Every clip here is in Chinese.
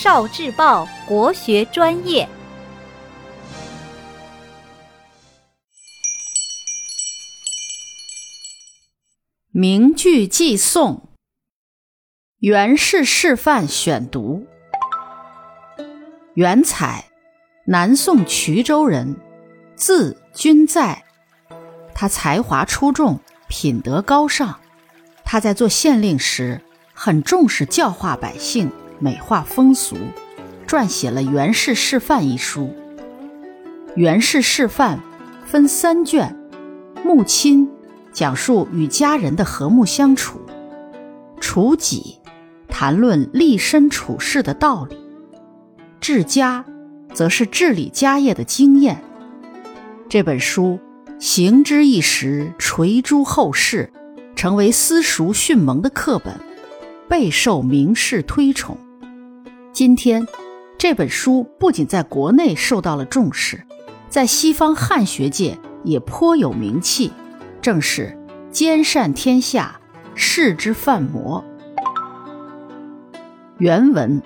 少智报国学专业。名句寄颂，袁氏示范选读。元采，南宋衢州人，字君在。他才华出众，品德高尚。他在做县令时，很重视教化百姓、美化风俗，撰写了《袁氏示范》一书。《袁氏示范》分三卷，穆亲。讲述与家人的和睦相处，处己谈论立身处世的道理，治家则是治理家业的经验。这本书行之一时，垂诸后世，成为私塾训蒙的课本，备受名士推崇。今天，这本书不仅在国内受到了重视，在西方汉学界也颇有名气。正是兼善天下，士之范模。原文：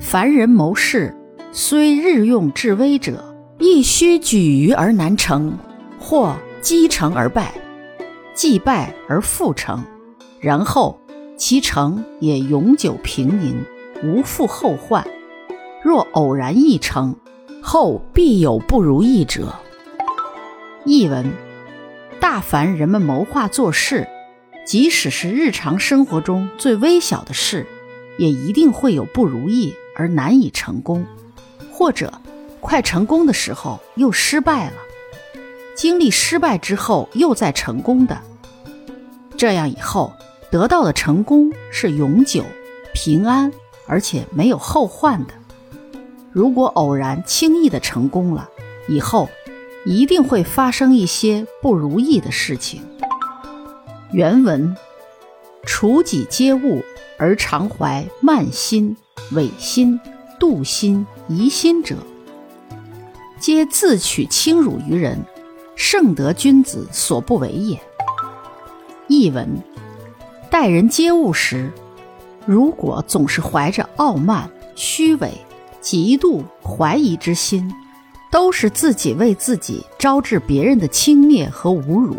凡人谋事，虽日用至微者，亦须举于而难成，或积成而败，既败而复成，然后其成也永久平宁，无复后患。若偶然一成，后必有不如意者。译文。大凡人们谋划做事，即使是日常生活中最微小的事，也一定会有不如意而难以成功，或者快成功的时候又失败了，经历失败之后又再成功的，这样以后得到的成功是永久、平安，而且没有后患的。如果偶然轻易的成功了，以后。一定会发生一些不如意的事情。原文：处己皆物，而常怀慢心、违心、妒心、疑心者，皆自取轻辱于人，圣德君子所不为也。译文：待人接物时，如果总是怀着傲慢、虚伪、嫉妒、怀疑之心。都是自己为自己招致别人的轻蔑和侮辱，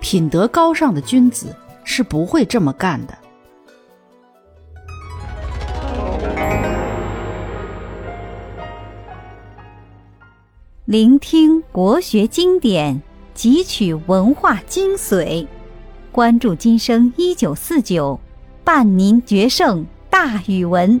品德高尚的君子是不会这么干的。聆听国学经典，汲取文化精髓，关注今生一九四九，伴您决胜大语文。